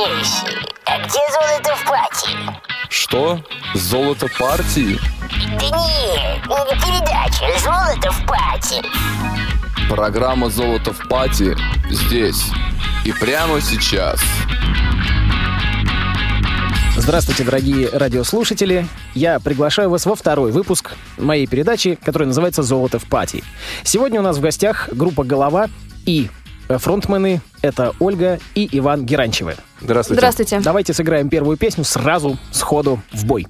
Грейси, а где золото в пати? Что? Золото партии? Да нет, не передача «Золото в пати». Программа «Золото в пати» здесь и прямо сейчас. Здравствуйте, дорогие радиослушатели. Я приглашаю вас во второй выпуск моей передачи, которая называется «Золото в пати». Сегодня у нас в гостях группа «Голова» и фронтмены — это Ольга и Иван Геранчевы. Здравствуйте. Здравствуйте. Давайте сыграем первую песню сразу, сходу, в бой.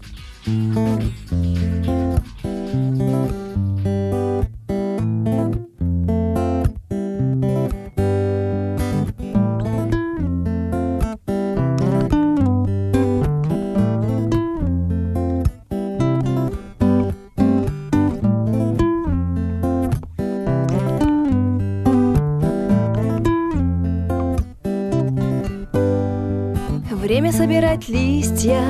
Листья,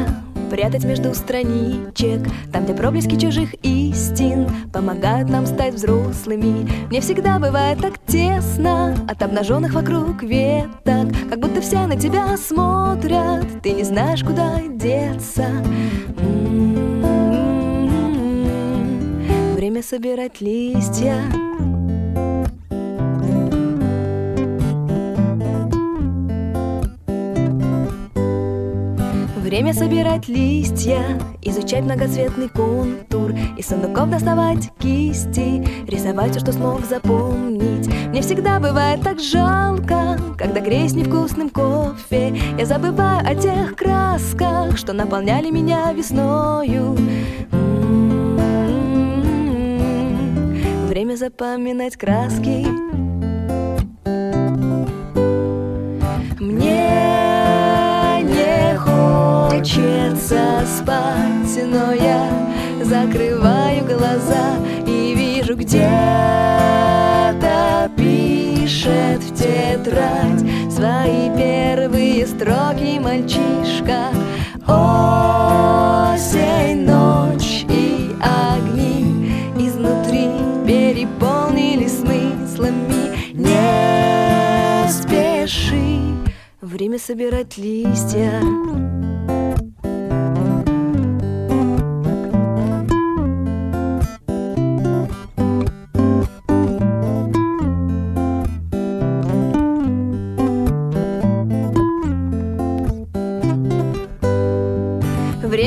прятать между страничек Там, где проблески чужих истин помогают нам стать взрослыми Мне всегда бывает так тесно от обнаженных вокруг веток Как будто все на тебя смотрят, ты не знаешь, куда деться. Время собирать листья Время собирать листья, изучать многоцветный контур Из сундуков доставать кисти, рисовать все, что смог запомнить Мне всегда бывает так жалко, когда греюсь невкусным кофе Я забываю о тех красках, что наполняли меня весною. Время запоминать краски хочется спать, но я закрываю глаза и вижу где-то пишет в тетрадь свои первые строки мальчишка. Осень, ночь и огни изнутри переполнили смыслами. Не спеши, время собирать листья.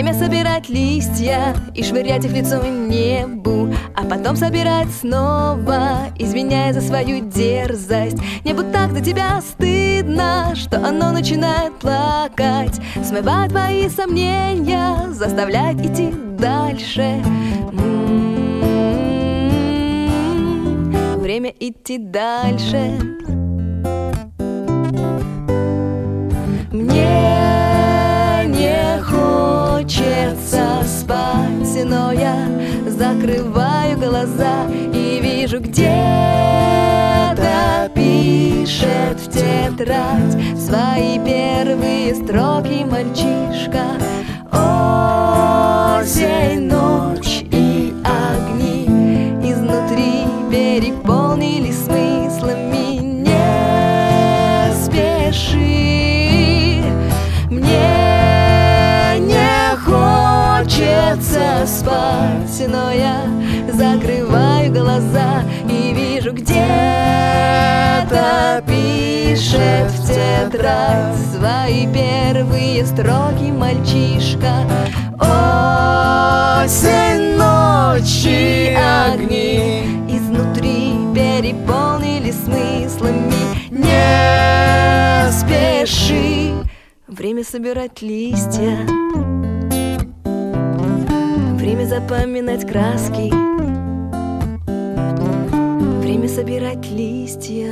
Время собирать листья и швырять их в лицо небу А потом собирать снова, извиняя за свою дерзость. Небу так до тебя стыдно, что оно начинает плакать. Смывает твои сомнения, заставляет идти дальше. М-м-м. Время идти дальше спать, но я закрываю глаза и вижу где-то пишет в тетрадь свои первые строки мальчишка. Осень, ночь и огни изнутри переполнили спать, но я закрываю глаза и вижу где-то пишет в тетрадь свои первые строки мальчишка. Осень, ночь и огни изнутри переполнили смыслами. Не спеши, время собирать листья. Время запоминать краски Время собирать листья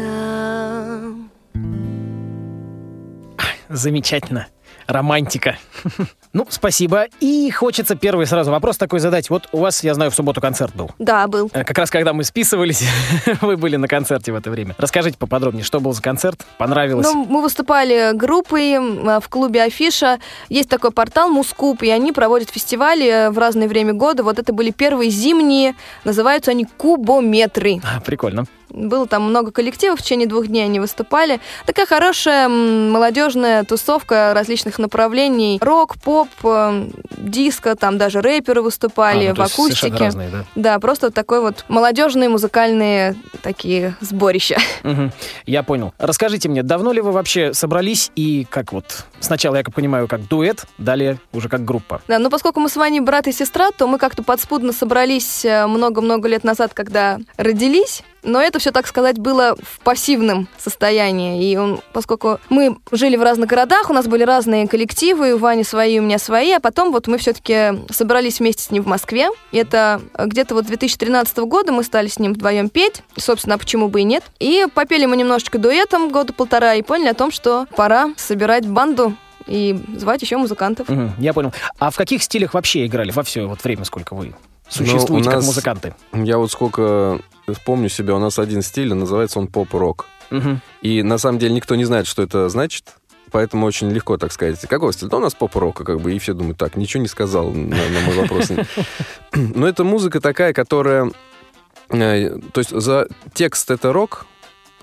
Замечательно. Романтика. Ну, спасибо. И хочется первый сразу вопрос такой задать. Вот у вас, я знаю, в субботу концерт был. Да, был. Э, Как раз когда мы списывались, вы были на концерте в это время. Расскажите поподробнее, что был за концерт? Понравилось? Ну, мы выступали группой м, в клубе Афиша. Есть такой портал Мускуб, и они проводят фестивали э, в разное время года. Вот это были первые зимние, называются они кубометры. А, Прикольно. Было там много коллективов, в течение двух дней они выступали. Такая хорошая молодежная тусовка различных направлений. Рок, поп, э, диско, там даже рэперы выступали А, ну, в акустике. разные, да. Да, просто такой вот молодежные музыкальные такие сборища. Мгм. Я понял. Расскажите мне, давно ли вы вообще собрались и как вот сначала, я как понимаю, как дуэт, далее уже как группа? Да, но поскольку мы с вами брат и сестра, то мы как-то подспудно собрались э, много-много лет назад, когда родились. Но это все, так сказать, было в пассивном состоянии. И он, поскольку мы жили в разных городах, у нас были разные коллективы, у Вани свои, у меня свои, а потом вот мы все-таки собрались вместе с ним в Москве. И это где-то вот 2013 года мы стали с ним вдвоем петь. Собственно, а почему бы и нет. И попели мы немножечко дуэтом года полтора и поняли о том, что пора собирать банду и звать еще музыкантов. Мгм, Я понял. А в каких стилях вообще играли во все вот время, сколько вы существуете Ну, у как нас- музыканты? Я вот сколько помню себя, у нас один стиль, называется он поп-рок. Мгм. И на самом деле никто не знает, что это значит. Поэтому очень легко так сказать. Какой стиль? Да у нас поп-рока, как бы, и все думают, так, ничего не сказал на, на мой вопрос. Но это музыка такая, которая... э, То есть за текст это рок,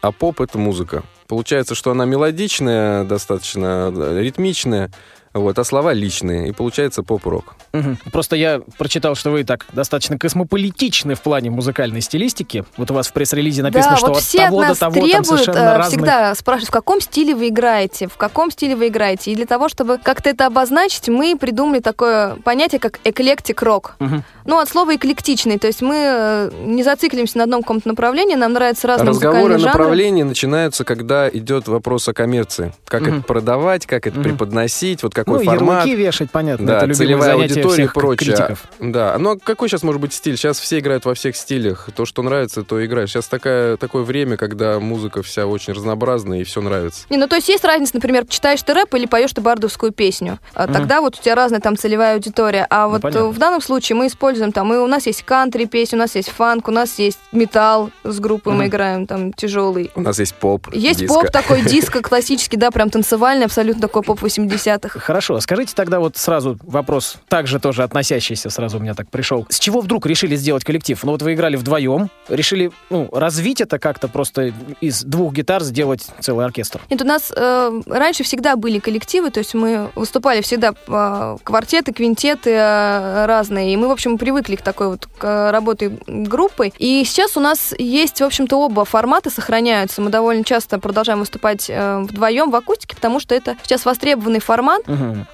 а поп это музыка. Получается, что она мелодичная, достаточно ритмичная, вот, а слова личные, и получается поп-рок. Мгм. Просто я прочитал, что вы так достаточно космополитичны в плане музыкальной стилистики. Вот у вас в пресс-релизе написано, да, что вот от все того от до нас того там требуют совершенно э, разные. всегда спрашивают, в каком стиле вы играете, в каком стиле вы играете. И для того, чтобы как-то это обозначить, мы придумали такое понятие, как эклектик-рок. Мгм. Ну, от слова эклектичный. То есть мы э, не зациклимся на одном каком-то направлении, нам нравятся разные Разговоры о музыкальные жанры. направлении начинаются, когда идет вопрос о коммерции. Как Мгм. это продавать, как это Мгм. преподносить, вот какой ну, формат. ярлыки вешать, понятно. Да, это любимое целевая аудитория и всех прочее. критиков. Да, ну а какой сейчас может быть стиль? Сейчас все играют во всех стилях. То, что нравится, то играешь. Сейчас такая, такое время, когда музыка вся очень разнообразная и все нравится. Не, ну то есть есть разница, например, читаешь ты рэп или поешь ты бардовскую песню. А. Тогда вот у тебя разная там целевая аудитория. А Ну, вот понятно. э, в данном случае мы используем там, и у нас есть кантри песни, у нас есть фанк, у нас есть металл с группой, Мгм. мы играем там тяжелый. У нас есть поп, Есть диско. поп такой, диско классический, да, прям танцевальный, абсолютно такой поп 80-х. Хорошо, скажите тогда вот сразу вопрос, также тоже относящийся сразу у меня так пришел. С чего вдруг решили сделать коллектив? Ну вот вы играли вдвоем, решили ну, развить это как-то просто из двух гитар сделать целый оркестр. Нет, у нас э, раньше всегда были коллективы, то есть мы выступали всегда э, квартеты, квинтеты э, разные, и мы, в общем, привыкли к такой вот к работе группой. И сейчас у нас есть, в общем-то, оба формата сохраняются. Мы довольно часто продолжаем выступать э, вдвоем в акустике, потому что это сейчас востребованный формат.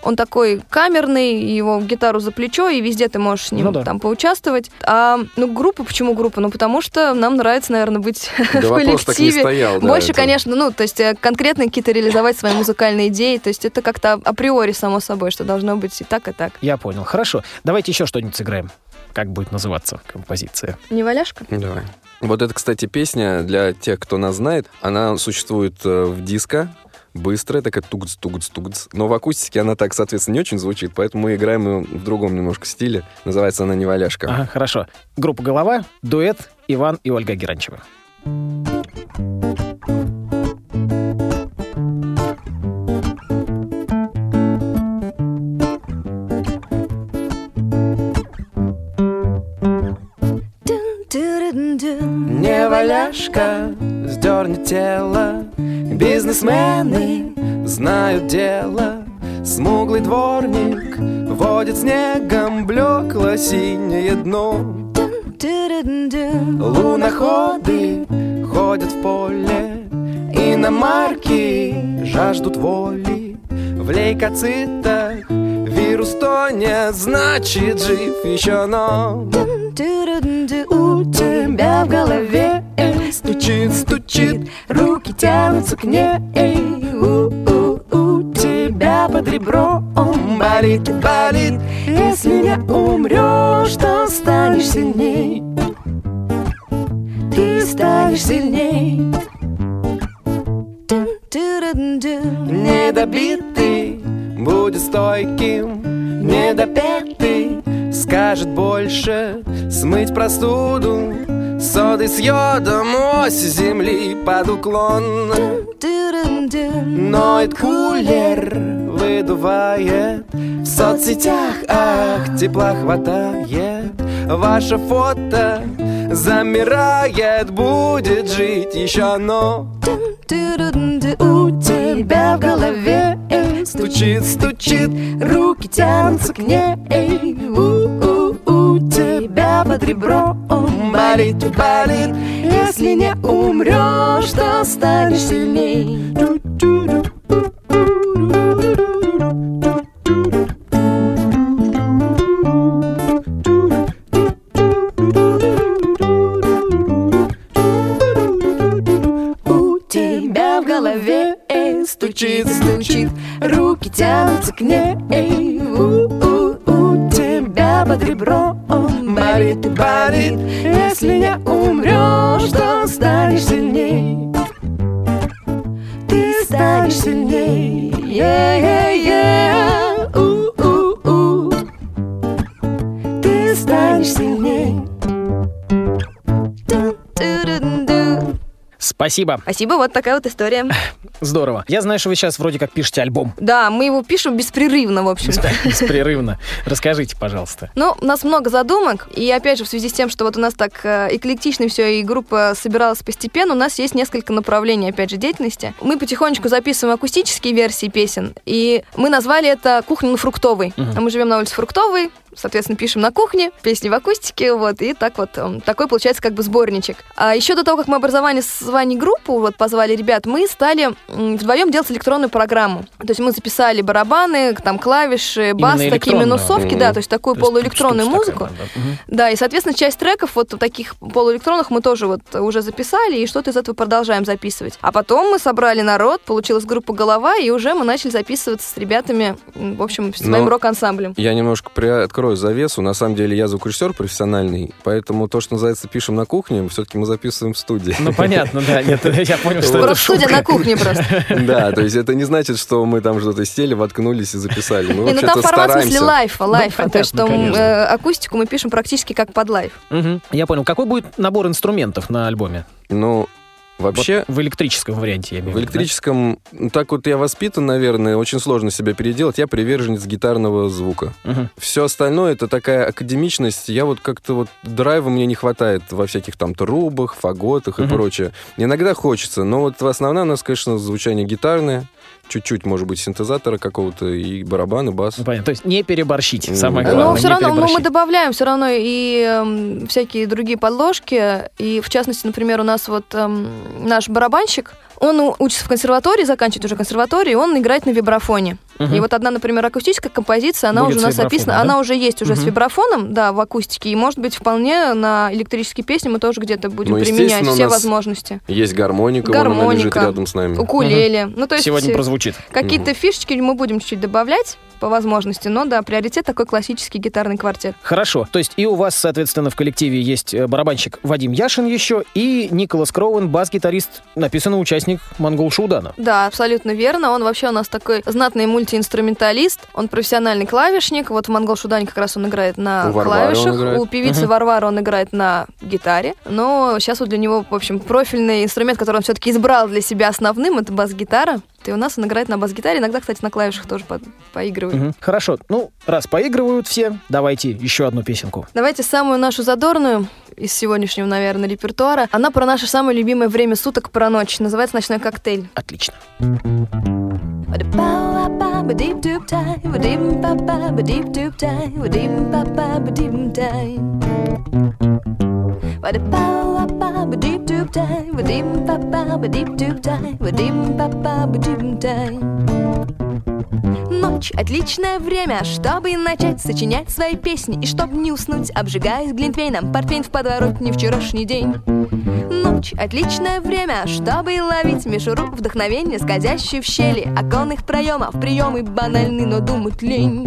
Он такой камерный, его гитару за плечо, и везде ты можешь с ним Ну да. там поучаствовать. А, ну, группа, почему группа? Ну, потому что нам нравится, наверное, быть Да в вопрос так не коллективе. стоял. да, Больше, это- конечно, ну, то есть э, конкретно какие-то реализовать свои музыкальные идеи, то есть это как-то априори само собой, что должно быть и так, и так. Я понял. Хорошо. Давайте еще что-нибудь сыграем. Как будет называться композиция? Не валяшка? Давай. Вот эта, кстати, песня, для тех, кто нас знает, она существует э, в диско, быстрая, такая тугц тугц тугц Но в акустике она так, соответственно, не очень звучит, поэтому мы играем её в другом немножко стиле. Называется она «Неваляшка». Ага, хорошо. Группа «Голова», дуэт Иван и Ольга Геранчева. Неваляшка сдернет тело Бизнесмены знают дело. Смуглый дворник водит снегом Блекло синее дно. Луноходы ходят в поле. Иномарки жаждут воли. В лейкоцитах вирус тонет Значит жив еще, но. У тебя в голове Стучит, стучит, руки тянутся к ней. У, у, у тебя под ребром Болит болит. Если не умрешь, то станешь сильней. Ты станешь сильней. Недобитый будет стойким Недопетый скажет больше Смыть простуду Соды с йодом Ось земли под уклон. Ноет кулер Выдувает. В соцсетях Ах, тепла хватает. Ваше фото замирает, будет жить еще, но Ту-ру-ду-ду. у тебя в голове стучит, стучит, руки тянутся к ней. Под ребром болит, болит. Если не умрешь, то станешь сильней. Стучит, стучит, руки тянутся к ней. У, у, у тебя под ребром болит, болит. Если не умрешь, то станешь сильней. Ты станешь сильней. Yeah, yeah, yeah. У, у, у. Ты станешь сильней. Спасибо. Спасибо, вот такая вот история. Здорово. Я знаю, что вы сейчас вроде как пишете альбом. Да, мы его пишем беспрерывно, в общем-то. Беспрерывно. Расскажите, пожалуйста. Ну, у нас много задумок, и опять же, в связи с тем, что вот у нас так э, эклектично все, и группа собиралась постепенно, у нас есть несколько направлений, опять же, деятельности. Мы потихонечку записываем акустические версии песен, и мы назвали это «Кухня на Фруктовой». А мы живем на улице Фруктовой, соответственно, пишем на кухне, песни в акустике, вот, и так вот, эм, такой получается как бы сборничек. А еще до того, как мы образовали с вами группу, вот, позвали ребят, мы стали вдвоем делать электронную программу. То есть мы записали барабаны, там, клавиши, бас, Именно такие минусовки, да, то есть такую То полуэлектронную музыку. такая, да. Мгм. Да, и, соответственно, часть треков вот таких полуэлектронных мы тоже вот уже записали, и что-то из этого продолжаем записывать. А потом мы собрали народ, получилась группа «Голова», и уже мы начали записываться с ребятами, в общем, с своим Но- рок-ансамблем. Я немножко приоткрою завесу. На самом деле я звукорежиссер профессиональный, поэтому то, что называется пишем на кухне, все-таки мы записываем в студии. Ну, понятно, да. Нет, я понял, что это Просто студия на кухне просто. Да, то есть это не значит, что мы там что-то сели, воткнулись и записали. Мы Не, ну там формат в смысле стараемся. лайфа, лайфа. понятно, То есть что э, акустику мы пишем практически как под лайф. Я понял. Какой будет набор инструментов на альбоме? Ну, вообще, Вот в электрическом варианте, я имею в виду, да? электрическом, ну, так вот я воспитан, наверное, очень сложно себя переделать. Я приверженец гитарного звука. Мгм. Все остальное это такая академичность. Я вот как-то вот драйва мне не хватает во всяких там трубах, фаготах и Мгм. прочее. Иногда хочется, но вот основная у нас, конечно, звучание гитарное, чуть-чуть, может быть, синтезатора какого-то и барабаны, бас. Ну, понятно. То есть не переборщить, Ну, самое главное. Но все не равно ну, мы добавляем все равно и эм, всякие другие подложки. И в частности, например, у нас вот эм, наш барабанщик, он учится в консерватории, заканчивает уже консерваторию, он играет на вибрафоне. Мгм. И вот одна, например, акустическая композиция, она Будет уже у с нас описана, да? она уже есть уже с Мгм. вибрафоном, да, в акустике. И может быть вполне на электрические песни мы тоже где-то будем Ну, применять все возможности. Есть гармоника, вон она Гармоника. лежит рядом с нами. Укулеле. Ну, то есть Сегодня прозвучит. какие-то фишечки мы будем чуть-чуть добавлять по возможности, но да, приоритет такой классический гитарный квартет. Хорошо. То есть и у вас, соответственно, в коллективе есть э, барабанщик Вадим Яшин еще и Николас Кроуэн, бас-гитарист, написано участник Монгол Шуудана. Да, абсолютно верно. Он вообще у нас такой знатный мультиинструменталист. Он профессиональный клавишник. Вот в Монгол Шудане как раз он играет на У клавишах. играет. У певицы Мгм. Варвары он играет на гитаре. Но сейчас вот для него, в общем, профильный инструмент, который он все-таки избрал для себя основным, это бас-гитара. И у нас он играет на бас-гитаре. Иногда, кстати, на клавишах тоже по- поигрывает. Мгм. Хорошо. Ну, раз поигрывают все, давайте еще одну песенку. Давайте самую нашу задорную из сегодняшнего, наверное, репертуара. Она про наше самое любимое время суток, про ночь. Называется «Ночной коктейль». Отлично. Ночь — отличное время, чтобы начать сочинять свои песни И чтоб не уснуть, обжигаясь глинтвейном. Портвейн в подворотне вчерашний день. Ночь — отличное время, чтобы ловить мишуру Вдохновение, скользящее в щели оконных проемов. Приемы банальны, но думать лень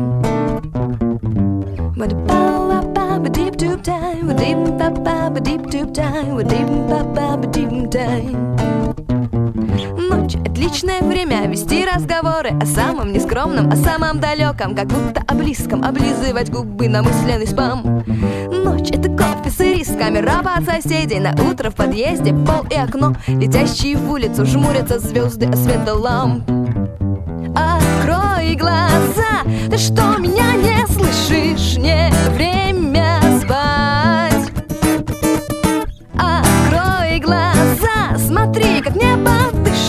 Ba-da-ba-ba-ba-deep-doop-time, ba-deep-ba-ba-ba-deep-doop-time, ba-deep-ba-ba-ba-deep-time. Ba-da-ba-ba-ba-deep-doop-time, ba-deep-ba-ba-ba-deep-doop-time, ba-deep-ba-ba-ba-deep-time. Ночь — отличное время вести разговоры О самом нескромном, о самом далеком Как будто о близком, облизывать губы на мысленный спам Ночь — это кофе с ирисками, раба от соседей На утро в подъезде пол и окно Летящие в улицу жмурятся звезды о света ламп Открой глаза, ты что, меня не слышишь? Не время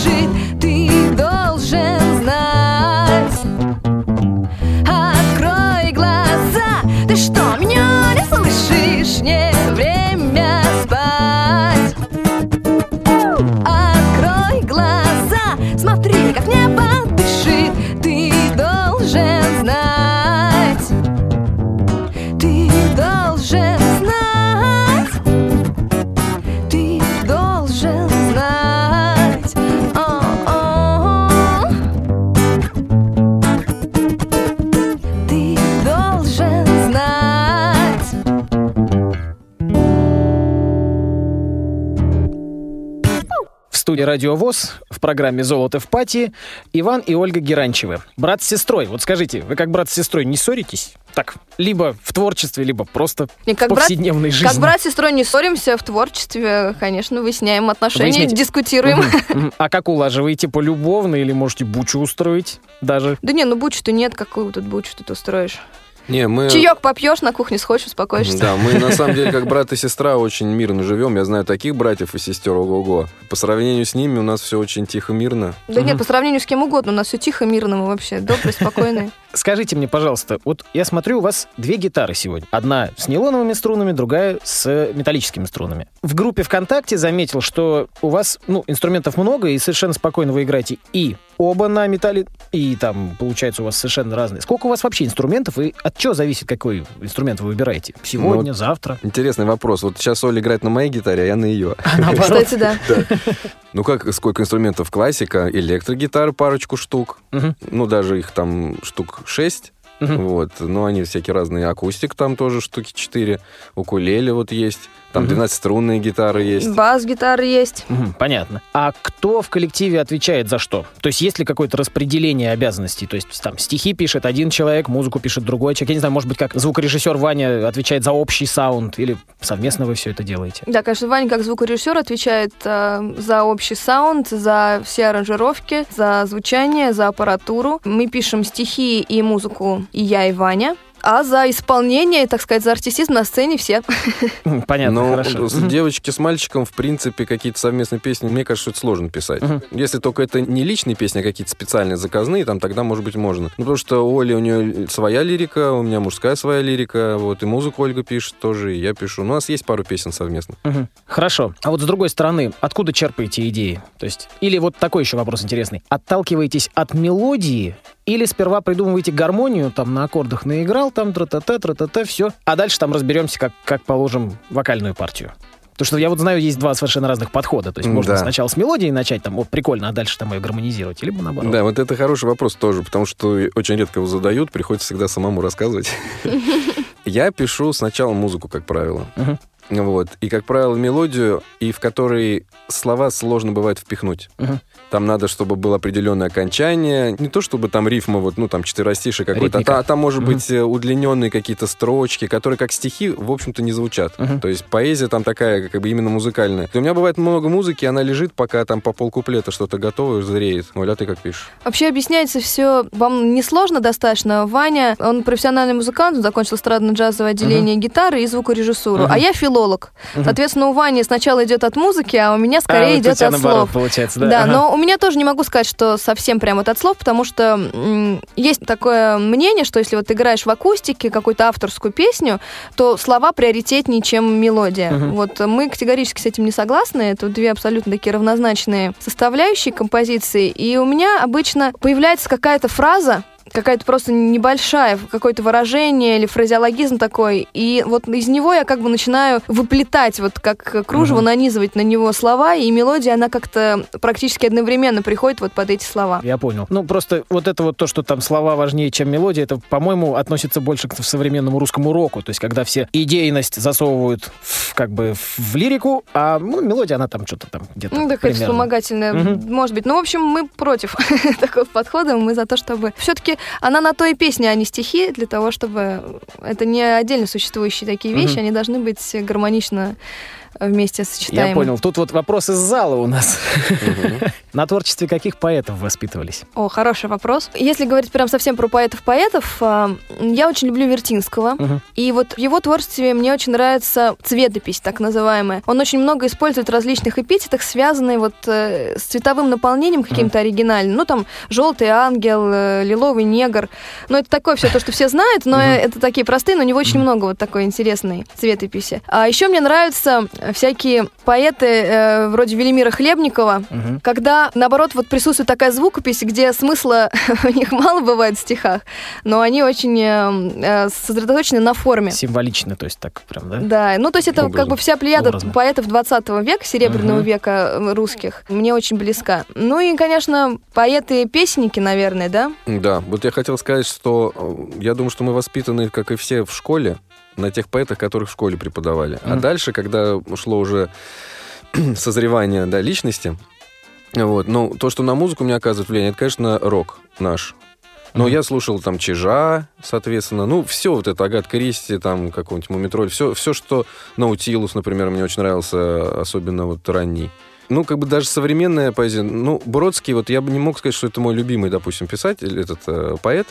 дышит Ты должен знать Открой глаза, ты что, меня не слышишь? Не время спать Открой глаза, смотри, как небо В студии Радио ВОЗ в программе «Золото в пати» Иван и Ольга Геранчевы. Брат с сестрой. Вот скажите, вы как брат с сестрой не ссоритесь? Так, либо в творчестве, либо просто Не, как в брат- повседневной жизни. Как брат с сестрой не ссоримся в творчестве, конечно, выясняем отношения, Выясняете? дискутируем. Мгм. А как улаживаете? Полюбовно или можете бучу устроить даже? Да не, ну бучу-то нет, какую тут бучу ты устроишь. Не, мы... Чаек попьешь, на кухне сходишь, успокоишься. Да, мы на самом деле как брат и сестра очень мирно живем. Я знаю таких братьев и сестер, ого-го. По сравнению с ними у нас все очень тихо, мирно. Да нет, по сравнению с кем угодно, у нас все тихо, мирно, мы вообще добрые, спокойные. Скажите мне, пожалуйста, вот я смотрю, у вас две гитары сегодня. Одна с нейлоновыми струнами, другая с металлическими струнами. В группе ВКонтакте заметил, что у вас, ну, инструментов много, и совершенно спокойно вы играете и оба на металле, и там, получается, у вас совершенно разные. Сколько у вас вообще инструментов, и от чего зависит, какой инструмент вы выбираете? Сегодня, Ну, завтра? Интересный вопрос. Вот сейчас Оля играет на моей гитаре, а я на ее. Наоборот. Кстати, да. Ну как, сколько инструментов? Классика, электрогитары парочку штук. Ну, даже их там штук шесть. Вот. Но они всякие разные. Акустик там тоже штуки четыре. Укулеле вот есть. Там Мгм. 12-струнные гитары есть. Бас-гитара есть. Мгм, Понятно. А кто в коллективе отвечает за что? То есть есть ли какое-то распределение обязанностей? То есть там стихи пишет один человек, музыку пишет другой человек. Я не знаю, может быть, как звукорежиссер Ваня отвечает за общий саунд, или совместно вы все это делаете? Да, конечно, Ваня как звукорежиссер отвечает э, за общий саунд, за все аранжировки, за звучание, за аппаратуру. Мы пишем стихи и музыку и я, и Ваня. А за исполнение, так сказать, за артистизм на сцене все. Понятно, Но хорошо. с Мгм. девочки с мальчиком, в принципе, какие-то совместные песни, мне кажется, это сложно писать. Мгм. Если только это не личные песни, а какие-то специальные заказные, там тогда, может быть, можно. Ну, потому что у Оли, у нее своя лирика, у меня мужская своя лирика, вот, и музыку Ольга пишет тоже, и я пишу. Ну, у нас есть пару песен совместно. Мгм. Хорошо. А вот с другой стороны, откуда черпаете идеи? То есть, или вот такой еще вопрос интересный. Отталкиваетесь от мелодии или сперва придумываете гармонию, там на аккордах наиграл, там тра-та-та, тра-та-та, все, а дальше там разберемся, как, как положим вокальную партию? Потому что я вот знаю, есть два совершенно разных подхода. То есть М, можно да. сначала с мелодией начать, там, о, прикольно, а дальше там ее гармонизировать, либо наоборот. Да, вот это хороший вопрос тоже, потому что очень редко его задают, приходится всегда самому рассказывать. Я пишу сначала музыку, как правило. Вот. И, как правило, мелодию, и в которой слова сложно бывает впихнуть. Там надо, чтобы было определенное окончание. Не то, чтобы там рифма, вот, ну, там, четверостишее какое-то, а, а там, может Мгм. быть, э, удлиненные какие-то строчки, которые как стихи, в общем-то, не звучат. Мгм. То есть поэзия там такая, как бы именно музыкальная. И у меня бывает много музыки, она лежит, пока там по полкуплета что-то готово, зреет. Оля, а ты как пишешь? Вообще объясняется все вам несложно достаточно. Ваня, он профессиональный музыкант, он закончил эстрадно-джазовое отделение гитары и звукорежиссуру. Мгм. А я филолог. Мгм. Соответственно, у Вани сначала идет от музыки, а у меня А, скорее вот у идет от наоборот слов. получается, да? Да, Ага. но у меня тоже не могу сказать, что совсем прямо вот от слов, потому что есть такое мнение, что если вот ты играешь в акустике какую-то авторскую песню, то слова приоритетнее, чем мелодия. Мгм. Вот мы категорически с этим не согласны. Это две абсолютно такие равнозначные составляющие композиции. И у меня обычно появляется какая-то фраза, какая-то просто небольшая, какое-то выражение или фразеологизм такой, и вот из него я как бы начинаю выплетать, вот как кружево, Мгм. нанизывать на него слова, и мелодия, она как-то практически одновременно приходит вот под эти слова. Я понял. Ну, просто вот это вот то, что там слова важнее, чем мелодия, это, по-моему, относится больше к современному русскому року. То есть, когда все идейность засовывают в, как бы в лирику, а ну, мелодия, она там что-то там где-то Ну, такая примерно. вспомогательная, Мгм. может быть. Ну, в общем, мы против такого подхода. Мы за то, чтобы... Все-таки она на то и песня, а не стихи, для того, чтобы... Это не отдельно существующие такие вещи, Мгм. они должны быть гармонично вместе сочетаемы. Я понял. Тут вот вопрос из зала у нас. На творчестве каких поэтов воспитывались? О, хороший вопрос. Если говорить прям совсем про поэтов-поэтов, а, я очень люблю Вертинского. И вот в его творчестве мне очень нравится цветопись, так называемая. Он очень много использует различных эпитетов, связанные вот э, с цветовым наполнением каким-то оригинальным. Ну, там, желтый ангел, э, лиловый негр. Ну, это такое все то, что все знают, но э, это такие простые, но у него очень много вот такой интересной цветописи. А еще мне нравятся всякие поэты э, вроде Велимира Хлебникова, Мгм. когда, наоборот, вот присутствует такая звукопись, где смысла у них мало бывает в стихах, но они очень э, э, сосредоточены на форме. Символично, то есть так прям, да? Да, ну то есть это как Образно. бы вся плеяда Образно. поэтов 20 века, Серебряного Мгм. века русских, мне очень близка. Ну и, конечно, поэты-песенники, наверное, да? Да, вот я хотел сказать, что э, я думаю, что мы воспитаны, как и все в школе, на тех поэтах, которых в школе преподавали. А Мгм. дальше, когда шло уже созревание да, личности, вот, ну, то, что на музыку мне оказывает влияние, это, конечно, рок наш. Но Мгм. я слушал там Чижа, соответственно, ну, все вот это, Агат Кристи, там, какого-нибудь Мумитроль, все, все, что Наутилус, например, мне очень нравился, особенно вот ранний. Ну, как бы даже современная поэзия. Ну, Бродский, вот я бы не мог сказать, что это мой любимый, допустим, писатель, этот э, поэт.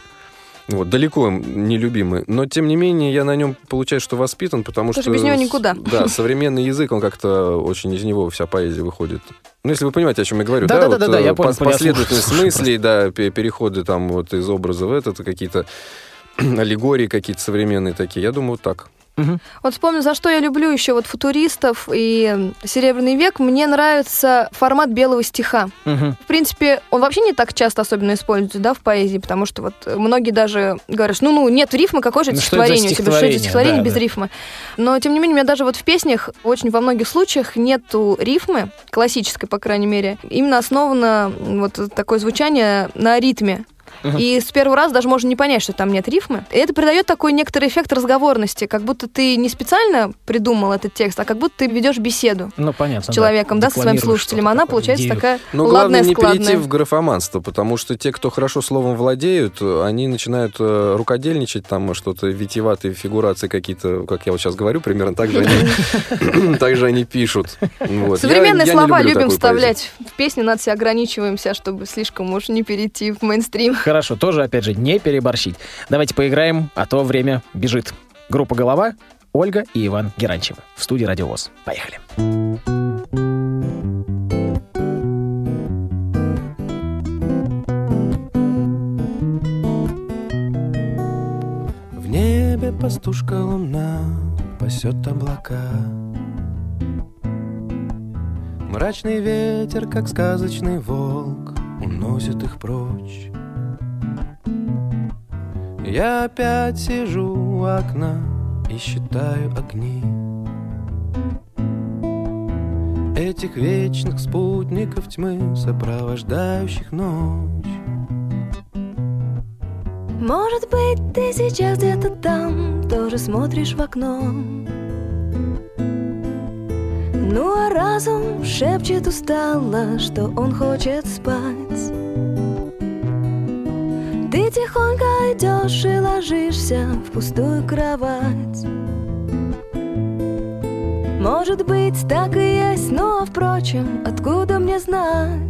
Вот, далеко не любимый. Но, тем не менее, я на нем, получается, что воспитан, потому Потому что... без него никуда. Да, современный язык, он как-то очень из него вся поэзия выходит. Ну, если вы понимаете, о чем я говорю. Да-да-да-да, вот, я э, понял, пос- понял, я Последовательность мыслей, да, пе- переходы там вот из образа в этот, какие-то аллегории какие-то современные такие. Я думаю, вот так. Мгм. Вот вспомню, за что я люблю еще вот футуристов и Серебряный век. Мне нравится формат белого стиха. Мгм. В принципе, он вообще не так часто особенно используется, да, в поэзии, потому что вот многие даже говорят, ну, ну, нет рифмы, какое же Ну, стихотворение у тебя, что это стихотворение? Да, без да. рифмы. Но, тем не менее, у меня даже вот в песнях очень во многих случаях нету рифмы, классической, по крайней мере. Именно основано вот такое звучание на ритме. И с первого раза даже можно не понять, что там нет рифмы. И это придает такой некоторый эффект разговорности, как будто ты не специально придумал этот текст, а как будто ты ведешь беседу Ну, понятно. с да. человеком, да, со своим слушателем. Она такое, получается идею. такая Но главное ладная, не складная. перейти в графоманство, потому что те, кто хорошо словом владеют, они начинают э, рукодельничать, там что-то витиеватые фигурации какие-то, как я вот сейчас говорю, примерно так же они, так же они пишут. Вот. Я- Современные я не слова люблю любим вставлять в песни, надо себя ограничиваемся, чтобы слишком уж не перейти в мейнстрим. Хорошо, тоже, опять же, не переборщить. Давайте поиграем, а то время бежит. Группа «Голова», Ольга и Иван Геранчевы в студии «Радио ВОЗ». Поехали. В небе пастушка луна пасет облака. Мрачный ветер, как сказочный волк, уносит их прочь. Я опять сижу у окна и считаю огни Этих вечных спутников тьмы, сопровождающих ночь Может быть, ты сейчас где-то там, тоже смотришь в окно. Ну а разум шепчет устало, что он хочет спать. Тихонько идешь и ложишься в пустую кровать. Может быть, так и есть, но, впрочем, откуда мне знать?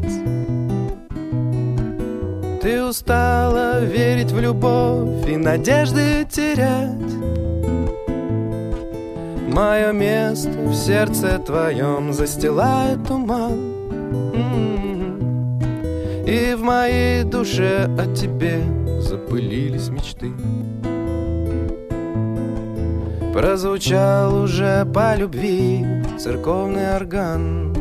Ты устала верить в любовь и надежды терять Мое место в сердце твоем застилает туман М-м-м. И в моей душе о тебе запылились мечты. Прозвучал уже по любви церковный орган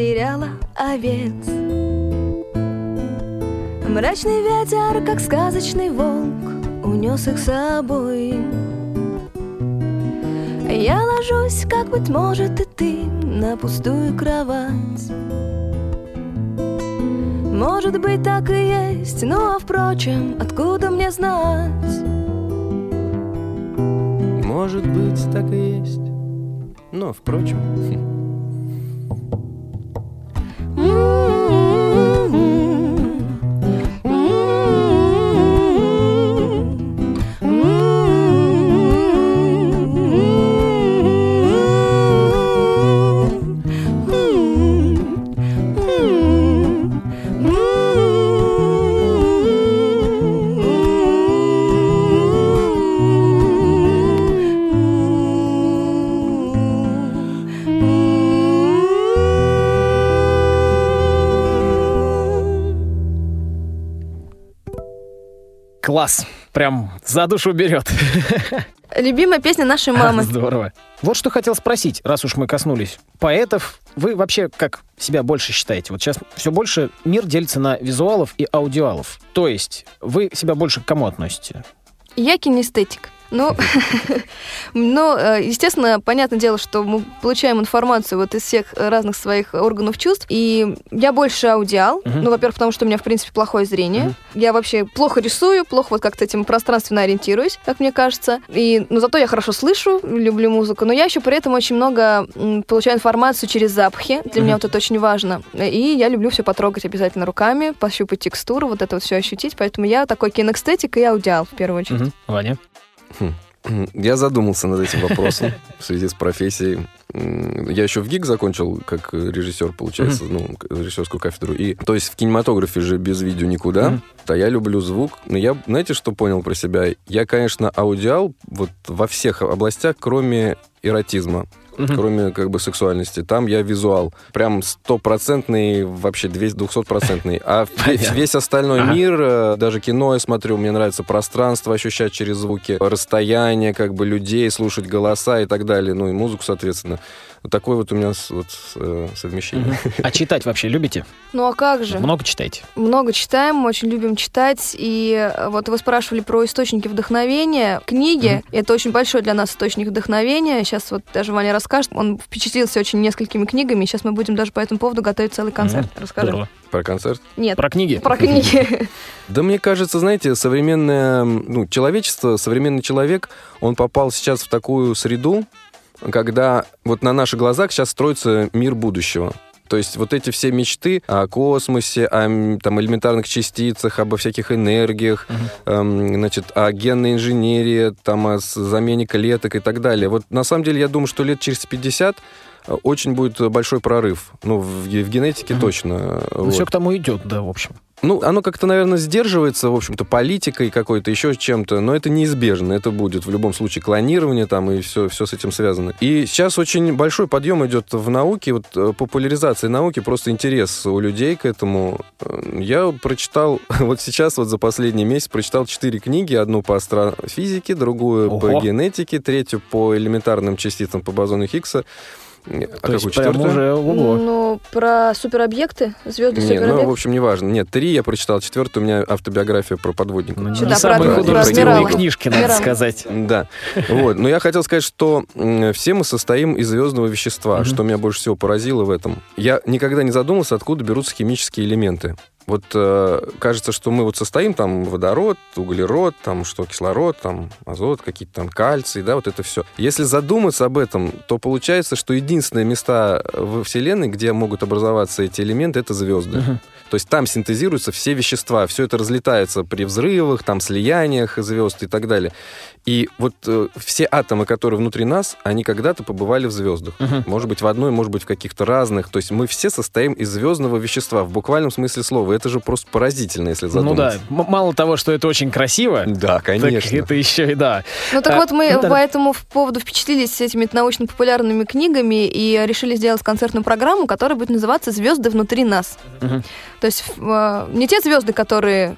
растеряла овец. Мрачный ветер, как сказочный волк, унес их с собой. Я ложусь, как быть может и ты, на пустую кровать. Может быть, так и есть, но, впрочем, откуда мне знать? Может быть, так и есть. Но, впрочем... Прям за душу берет. Любимая песня нашей мамы. Здорово. Вот что хотел спросить, раз уж мы коснулись поэтов. Вы вообще как себя больше считаете? Вот сейчас все больше мир делится на визуалов и аудиалов. То есть вы себя больше к кому относите? Я кинестетик. Ну, ну, э, естественно, понятное дело, что мы получаем информацию вот из всех разных своих органов чувств. И я больше аудиал. Ну, во-первых, потому что у меня, в принципе, плохое зрение. Я вообще плохо рисую, плохо вот как-то этим пространственно ориентируюсь, как мне кажется. И, но зато я хорошо слышу, люблю музыку. Но я еще при этом очень много получаю информацию через запахи. Для меня вот это очень важно. И я люблю все потрогать обязательно руками, пощупать текстуру, вот это вот все ощутить. Поэтому я такой кинэстетик и аудиал в первую очередь. Мгм. Ваня? Я задумался над этим вопросом в связи с профессией. Я еще в ГИК закончил как режиссер, получается, ну, режиссерскую кафедру. И, то есть в кинематографе же без видео никуда. Да, я люблю звук. Но я, знаете, что понял про себя? Я, конечно, аудиал вот во всех областях, кроме эротизма. Мгм. Кроме как бы сексуальности. Там я визуал. Прям стопроцентный, вообще 200-процентный. А весь остальной Ага. мир, э, даже кино я смотрю, мне нравится пространство ощущать через звуки, расстояние, как бы людей, слушать голоса и так далее. Ну и музыку, соответственно. Вот такое вот у меня вот, э, совмещение. А читать вообще любите? Ну а как же? Много читаете? Много читаем, мы очень любим читать. И э, вот вы спрашивали про источники вдохновения. Книги — это очень большой для нас источник вдохновения. Сейчас вот даже Ваня расскажет. Он впечатлился очень несколькими книгами. Сейчас мы будем даже по этому поводу готовить целый концерт. Расскажи. Здорово. Про концерт. Нет, Про книги? про книги. Да мне кажется, знаете, современное, ну, человечество, современный человек, он попал сейчас в такую среду, когда вот на наших глазах сейчас строится мир будущего. То есть вот эти все мечты о космосе, о там, элементарных частицах, обо всяких энергиях, эм, значит, о генной инженерии, там, о замене клеток и так далее. Вот на самом деле я думаю, что лет через 50 э, очень будет большой прорыв. Ну, в, в генетике Мгм. точно. Ну, Вот. все к тому идет, да, в общем. Ну, оно как-то, наверное, сдерживается, в общем-то, политикой какой-то, еще чем-то, но это неизбежно. Это будет в любом случае клонирование там и все, все с этим связано. И сейчас очень большой подъем идет в науке, вот э, популяризация науки, просто интерес у людей к этому. Э, Я прочитал, вот сейчас вот за последний месяц прочитал четыре книги, одну по астрофизике, другую Ого. по генетике, третью по элементарным частицам по бозону Хиггса. А То есть прям уже ого. Ну, про суперобъекты, звезды Не, ну, в суперобъекты. общем, неважно. Нет, три я прочитал, четвертую у меня автобиография про подводников. Ну, не Сюда самые художественные книжки, надо Миралов. сказать. Да. Вот. Но я хотел сказать, что все мы состоим из звездного вещества, что меня больше всего поразило в этом. Я никогда не задумывался, откуда берутся химические элементы. Вот э, кажется, что мы вот состоим там водород, углерод, там что, кислород, там азот, какие-то там кальций, да, вот это все. Если задуматься об этом, то получается, что единственные места во Вселенной, где могут образоваться эти элементы, это звезды. Мгм. То есть там синтезируются все вещества, все это разлетается при взрывах, там слияниях звезд и так далее. И вот э, все атомы, которые внутри нас, они когда-то побывали в звездах. Мгм. Может быть, в одной, может быть, в каких-то разных. То есть мы все состоим из звездного вещества в буквальном смысле слова. Это же просто поразительно, если Ну да, задуматься. м- мало того, что это очень красиво, Да, так конечно. это еще и да. Ну так А, вот, мы ну да. поэтому в поводу впечатлились этими научно-популярными книгами и решили сделать концертную программу, которая будет называться «Звезды внутри нас». Мгм. То есть э, не те звезды, которые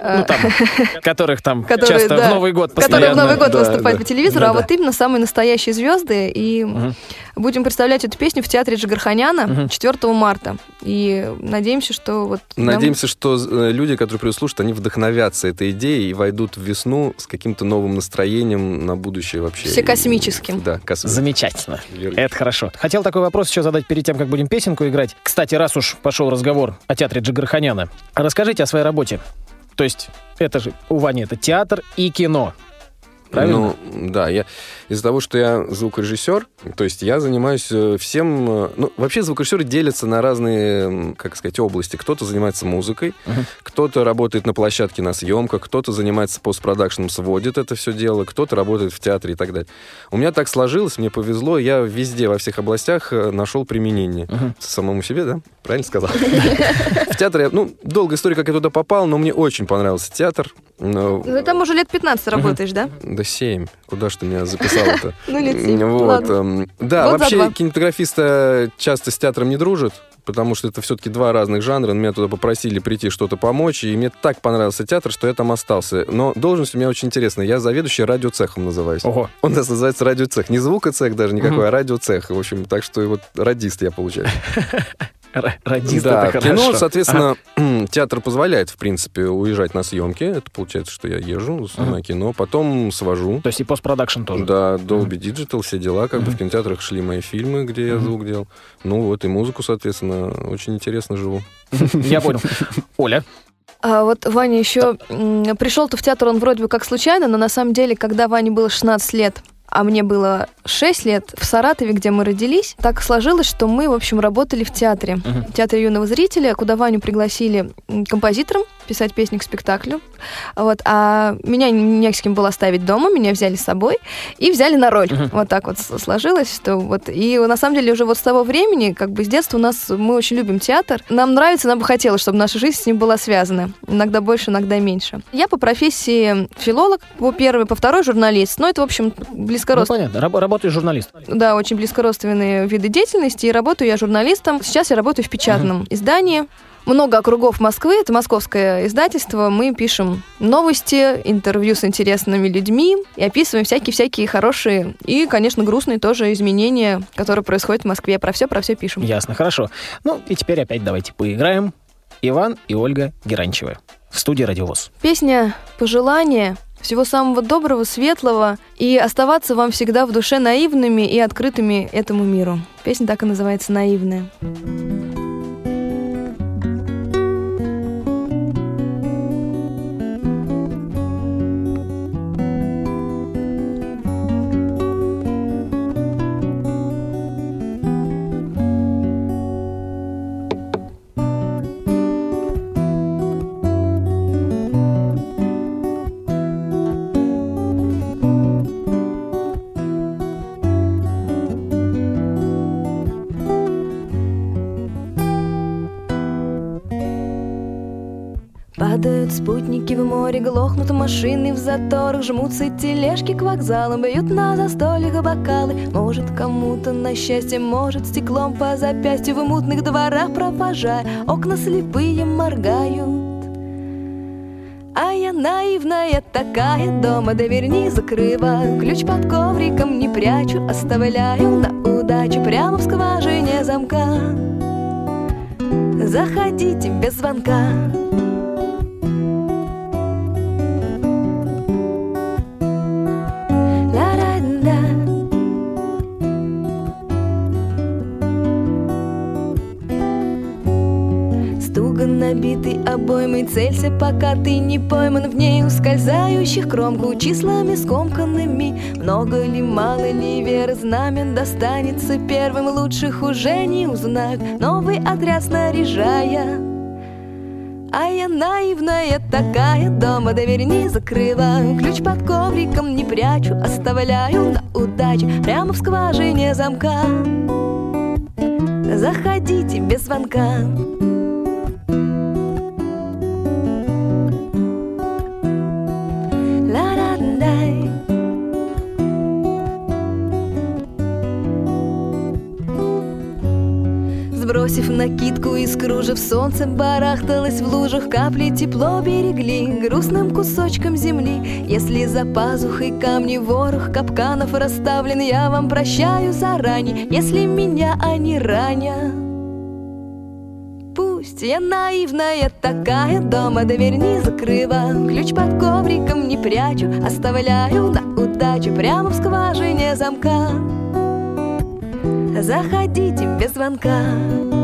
Ну, там, которых там Которые, часто да, в Новый год которые в постоянно. Новый год Да, выступают да. по телевизору, а Да-да. вот именно самые настоящие звезды. И будем представлять эту песню в театре Джигарханяна 4 марта. И надеемся, что вот... нам- Надеемся, что э, люди, которые придут слушать, они вдохновятся этой идеей и войдут в весну с каким-то новым настроением на будущее вообще. Все космическим. И- Да, космическим. Замечательно. Верно. Это хорошо. Хотел такой вопрос еще задать перед тем, как будем песенку играть. Кстати, раз уж пошел разговор о театре Джигарханяна, расскажите о своей работе. То есть, это же, у Вани это театр и кино. Правильно? Ну, да, я из-за того, что я звукорежиссер, то есть я занимаюсь э, всем... э, Ну, вообще звукорежиссеры делятся на разные, как сказать, области. Кто-то занимается музыкой, Мгм. кто-то работает на площадке на съемках, кто-то занимается постпродакшеном, сводит это все дело, кто-то работает в театре и так далее. У меня так сложилось, мне повезло, я везде, во всех областях э, нашел применение. Мгм. Самому себе, да? Правильно сказал? В театре, я- ну, долгая история, как я туда попал, но мне очень понравился театр. Ну, там уже лет 15 работаешь, да? Да семь. Куда ж ты меня записал-то? Ну, лет семь. Вот. Ладно. эм, Да, вообще два. кинематографисты часто с театром не дружат, потому что это все-таки два разных жанра. Меня туда попросили прийти что-то помочь, и мне так понравился театр, что я там остался. Но должность у меня очень интересная. Я заведующий радиоцехом называюсь. Ого. Он у нас называется радиоцех. Не звукоцех даже никакой, а радиоцех. В общем, так что вот радист я получаю. Радист да, это в кино, хорошо. соответственно, театр позволяет, в принципе, уезжать на съемки. Это получается, что я езжу, снимаю кино, потом свожу. То есть и постпродакшн тоже. Да, Dolby Digital, все дела, как бы в кинотеатрах шли мои фильмы, где я звук делал. Ну вот, и музыку, соответственно, очень интересно живу. Я понял. Оля, А вот Ваня еще пришел-то в театр он вроде бы как случайно, но на самом деле, когда Ване было 16 лет, а мне было 6 лет, в Саратове, где мы родились, так сложилось, что мы, в общем, работали в театре. В театре юного зрителя, куда Ваню пригласили композитором писать песни к спектаклю. Вот, а меня не с кем было оставить дома, меня взяли с собой и взяли на роль. Вот так вот сложилось, что вот... И на самом деле уже вот с того времени, как бы с детства у нас... Мы очень любим театр. Нам нравится, нам бы хотелось, чтобы наша жизнь с ним была связана. Иногда больше, иногда меньше. Я по профессии филолог, по первой, по второй журналист. Но это, в общем, ну близкородственные понятно, раб- работаешь журналист. да, очень близкородственные виды деятельности, и работаю я журналистом. Сейчас я работаю в печатном издании. Много округов Москвы, это московское издательство. Мы пишем новости, интервью с интересными людьми и описываем всякие-всякие хорошие и, конечно, грустные тоже изменения, которые происходят в Москве. Про все, про все пишем. Ясно, хорошо. Ну и теперь опять давайте поиграем. Иван и Ольга Геранчевы в студии Радиовоз. Песня «Пожелание» Всего самого доброго, светлого и оставаться вам всегда в душе наивными и открытыми этому миру. Песня так и называется «Наивная». Падают спутники в море, глохнут машины в заторах, жмутся тележки к вокзалам, бьют на застольях бокалы. Может, кому-то на счастье, может, стеклом по запястью в мутных дворах пропажая, окна слепые моргают. А я наивная такая, дома дверь не закрываю, ключ под ковриком не прячу, оставляю на удачу прямо в скважине замка. Заходите без звонка. Набитый обоймой Целься, пока ты не пойман в ней Ускользающих кромку числами скомканными. Много ли, мало ли вер знамен Достанется первым, лучших уже не узнают Новый отряд снаряжая а я наивная такая, дома дверь не закрываю. Ключ под ковриком не прячу, оставляю на удачу. Прямо в скважине замка. Заходите без звонка Сбросив накидку из кружев, солнце барахталось в лужах, капли тепло берегли грустным кусочком земли. Если за пазухой камни ворох капканов расставлен, я вам прощаю заранее, если меня они ранят. Пусть я наивная такая, дома дверь не закрыла, ключ под ковриком не прячу, оставляю на удачу прямо в скважине замка. Заходите без звонка.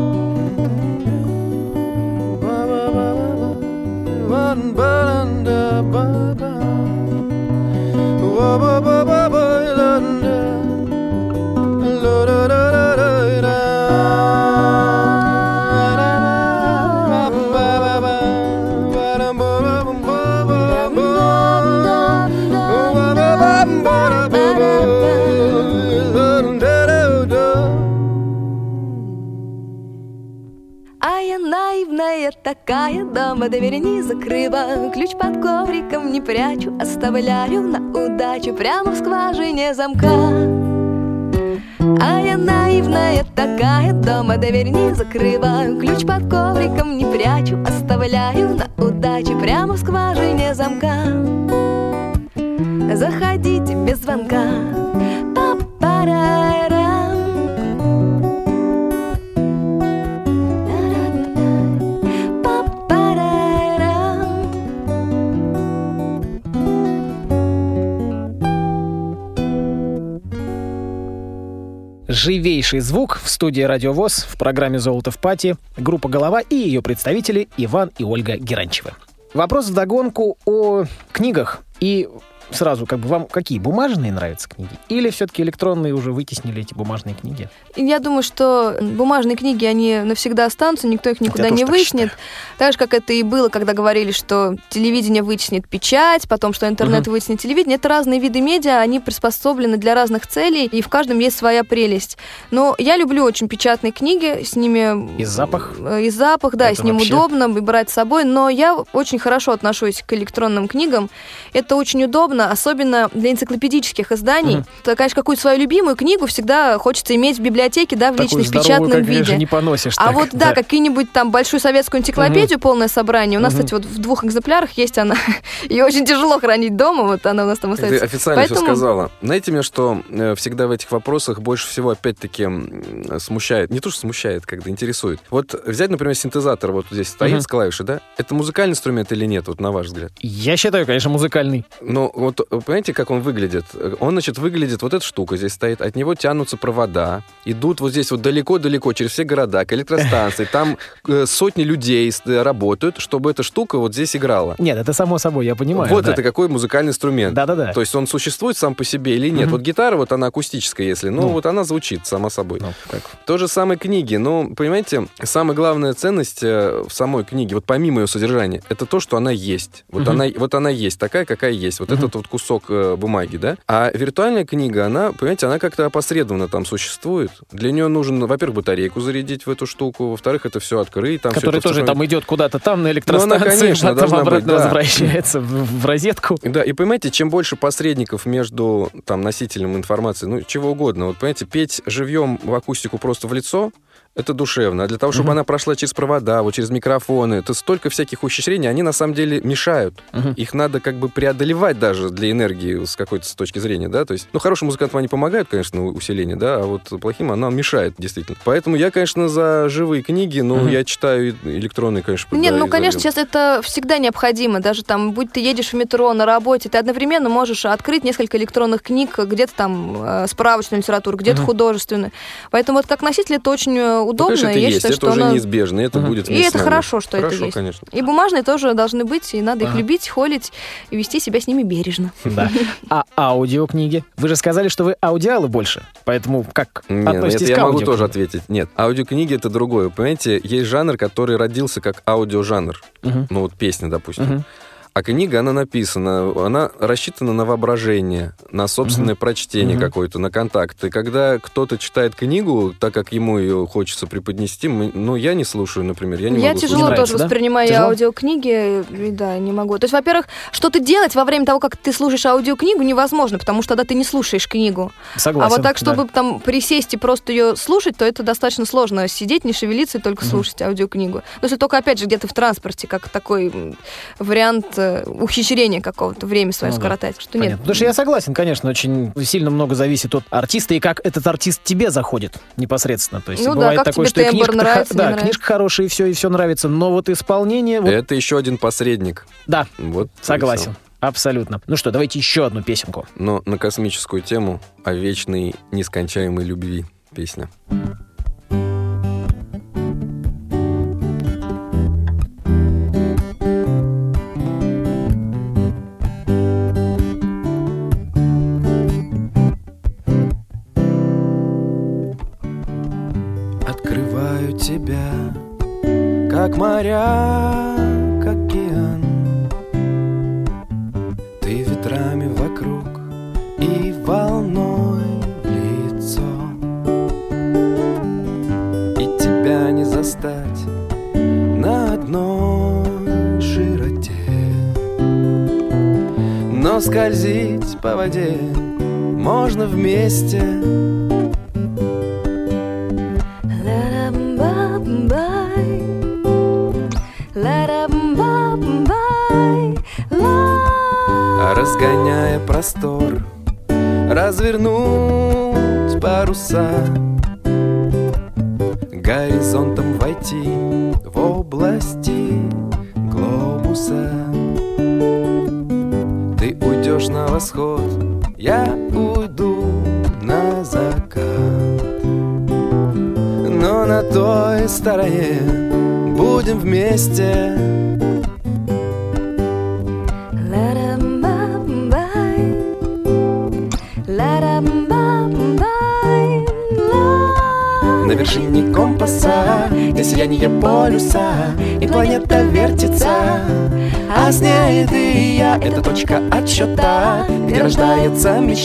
ba ba ba ba ba наивная такая, дома дверь не закрыла, ключ под ковриком не прячу, оставляю на удачу прямо в скважине замка. А я наивная такая, дома дверь не закрыла, ключ под ковриком не прячу, оставляю на удачу прямо в скважине замка. Заходите без звонка. Па-парарам. Живейший звук в студии «Радиовоз» в программе «Золото в пати» группа «Голова» и ее представители Иван и Ольга Геранчевы. Вопрос вдогонку о книгах и сразу, как бы вам какие бумажные нравятся книги? Или все-таки электронные уже вытеснили эти бумажные книги? Я думаю, что бумажные книги, они навсегда останутся, никто их никуда не так вытянет. Так же, как это и было, когда говорили, что телевидение вытеснит печать, потом, что интернет вытеснит телевидение. Это разные виды медиа, они приспособлены для разных целей, и в каждом есть своя прелесть. Но я люблю очень печатные книги, с ними... И запах? э, И запах, да, Это с ним вообще- удобно и брать с собой. Но я очень хорошо отношусь к электронным книгам. Это очень удобно, особенно для энциклопедических изданий. То, конечно, какую-то свою любимую книгу всегда хочется иметь в библиотеке, да, в Такую личной, здоровую, печатном конечно, виде. не поносишь. А так, вот, да, какие-нибудь там большую советскую энциклопедию, полное собрание. У нас, Мгм. кстати, вот в двух экземплярах есть она. Ее очень тяжело хранить дома, вот она у нас там Ты остается. официально все Поэтому- сказала. Знаете мне, что э, всегда в этих вопросах больше всего опять-таки м, смущает, не то что смущает, когда интересует. Вот взять, например, синтезатор вот здесь стоит Мгм. с клавиши, да? Это музыкальный инструмент или нет, вот на ваш взгляд? Я считаю, конечно, музыкальный. Но вот э, понимаете, как он выглядит? Он, значит, выглядит, вот эта штука здесь стоит, от него тянутся провода, идут вот здесь вот далеко-далеко через все города к электростанции, там э, сотни людей э, работают, чтобы эта штука вот здесь играла. Нет, это само собой, я понимаю. вот да. это какой музыкальный инструмент. Да-да-да. То есть он существует сам по себе или нет? Мгм. Вот гитара, вот она акустическая, если, ну, Ну. вот она звучит сама собой. Ну, как? То же самое книги. Ну, понимаете, самая главная ценность в самой книге, вот помимо ее содержания, это то, что она есть. Вот, Мгм. она, вот она есть, такая, какая есть. Вот Мгм. Этот вот кусок э, бумаги, да? А виртуальная книга, она, понимаете, она как-то опосредованно там существует. Для нее нужно, во-первых, батарейку зарядить в эту штуку, во-вторых, это все открыть. Там Который тоже там идет куда-то там на Ну, электростанции, она, конечно, потом должна обратно быть, да. возвращается в, в розетку. Да, и понимаете, чем больше посредников между там носителем информации, ну чего угодно, вот понимаете, петь живьем в акустику просто в лицо, это душевно. А для того, чтобы Мгм. она прошла через провода, вот через микрофоны, это столько всяких ухищрений, они на самом деле мешают. Мгм. Их надо как бы преодолевать даже для энергии с какой-то с точки зрения, да, то есть, ну, хорошим музыкантам они помогают, конечно, усилению, да, а вот плохим она мешает, действительно. Поэтому я, конечно, за живые книги, но Мгм. я читаю электронные, конечно. Нет, да, ну, конечно, сейчас это всегда необходимо. Даже там, будь ты едешь в метро, на работе, ты одновременно можешь открыть несколько электронных книг, где-то там э, справочную литературу, где-то Мгм. художественную. Поэтому вот как носитель это очень э, Ну, удобно. конечно, это и я есть, считаю, это что уже оно- неизбежно, и это Мгм. будет И это хорошо, что это Хорошо, есть. конечно. И бумажные тоже должны быть, и надо их Ага. любить, холить и вести себя с ними бережно. Да. А аудиокниги? Вы же сказали, что вы аудиалы больше. Поэтому как Не, ну относитесь это я к могу аудиокнигам? тоже ответить. Нет, аудиокниги это другое. Понимаете, есть жанр, который родился как аудиожанр. Мгм. Ну вот песня, допустим. Мгм. А книга, она написана, она рассчитана на воображение, на собственное прочтение Мгм. какое-то, на контакт. И когда кто-то читает книгу, так как ему ее хочется преподнести, мы- ну, я не слушаю, например, я не Я могу тяжело слушать. тоже да? воспринимаю Тяжело? аудиокниги, и да, не могу. То есть, во-первых, что-то делать во время того, как ты слушаешь аудиокнигу, невозможно, потому что тогда ты не слушаешь книгу. Согласен. а вот так, да. чтобы там присесть и просто ее слушать, то это достаточно сложно. Сидеть, не шевелиться и только Мгм. слушать аудиокнигу. Но если только, опять же, где-то в транспорте, как такой вариант э, ухищрения какого-то, время свое Ну да. скоротать. Что Понятно. нет. Потому что я согласен, конечно, очень сильно много зависит от артиста и как этот артист тебе заходит непосредственно. То есть Ну да, бывает как такое, тебе что и книжка нравится, да, нравится. книжка хорошая и все, и все нравится, но вот исполнение, вот, Это еще один посредник. да, Вот согласен. Абсолютно. Ну что, давайте еще одну песенку. Но на космическую тему о вечной нескончаемой любви песня.